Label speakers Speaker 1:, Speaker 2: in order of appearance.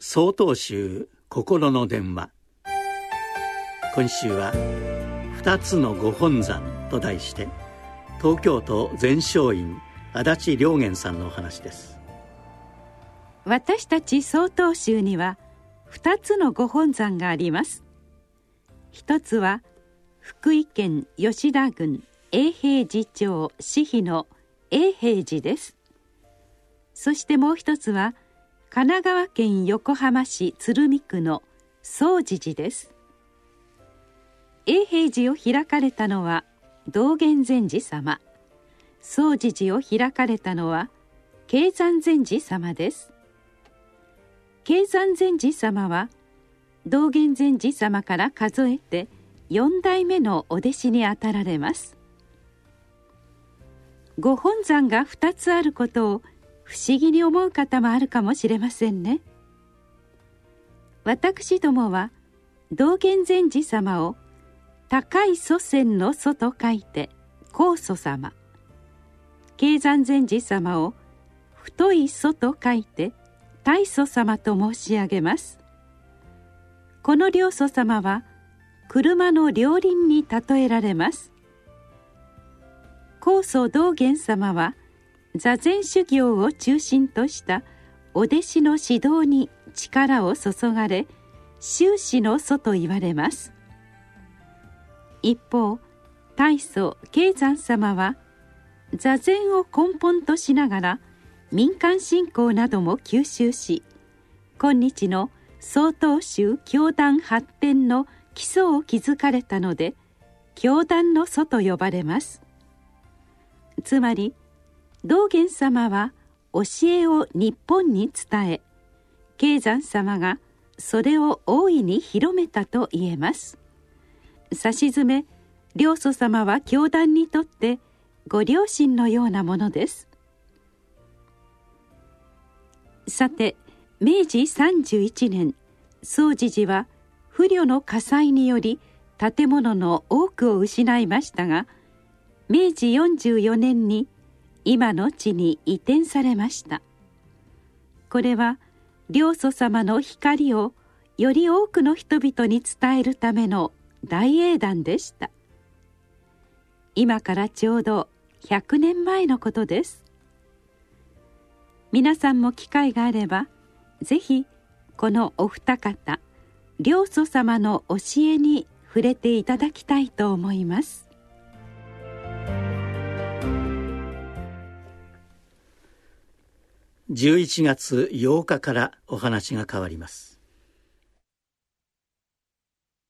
Speaker 1: 曹洞宗心の電話。今週は「二つのご本山」と題して東京都全勝院足立良源さんのお話です。
Speaker 2: 私たち曹洞宗には二つのご本山があります。一つは福井県吉田郡永平寺町志比の永平寺です。そしてもう一つは「神奈川県横浜市鶴見区の総持寺です。永平寺を開かれたのは道元禅師様。総持寺を開かれたのは慶山禅師様です。慶山禅師様は道元禅師様から数えて4代目のお弟子にあたられます。ご本山が2つあることを不思議に思う方もあるかもしれませんね。私どもは道元禅師様を高い祖先の祖と書いて高祖様。経山禅師様を太い祖と書いて大祖様と申し上げます。この両祖様は車の両輪に例えられます。高祖道元様は「座禅修行を中心としたお弟子の指導に力を注がれ終始の祖と言われます。一方大祖慶山様は座禅を根本としながら民間信仰なども吸収し今日の曹洞宗教団発展の基礎を築かれたので教団の祖と呼ばれます。つまり道元様は教えを日本に伝え慶山様がそれを大いに広めたと言えます。さしずめ両祖様は教団にとってご両親のようなものです。さて明治31年総持寺は不慮の火災により建物の多くを失いましたが明治44年に今の地に移転されました。これは両祖様の光をより多くの人々に伝えるための大英断でした。今からちょうど100年前のことです。皆さんも機会があればぜひこのお二方両祖様の教えに触れていただきたいと思います。
Speaker 1: 11月8日からお話が変わります。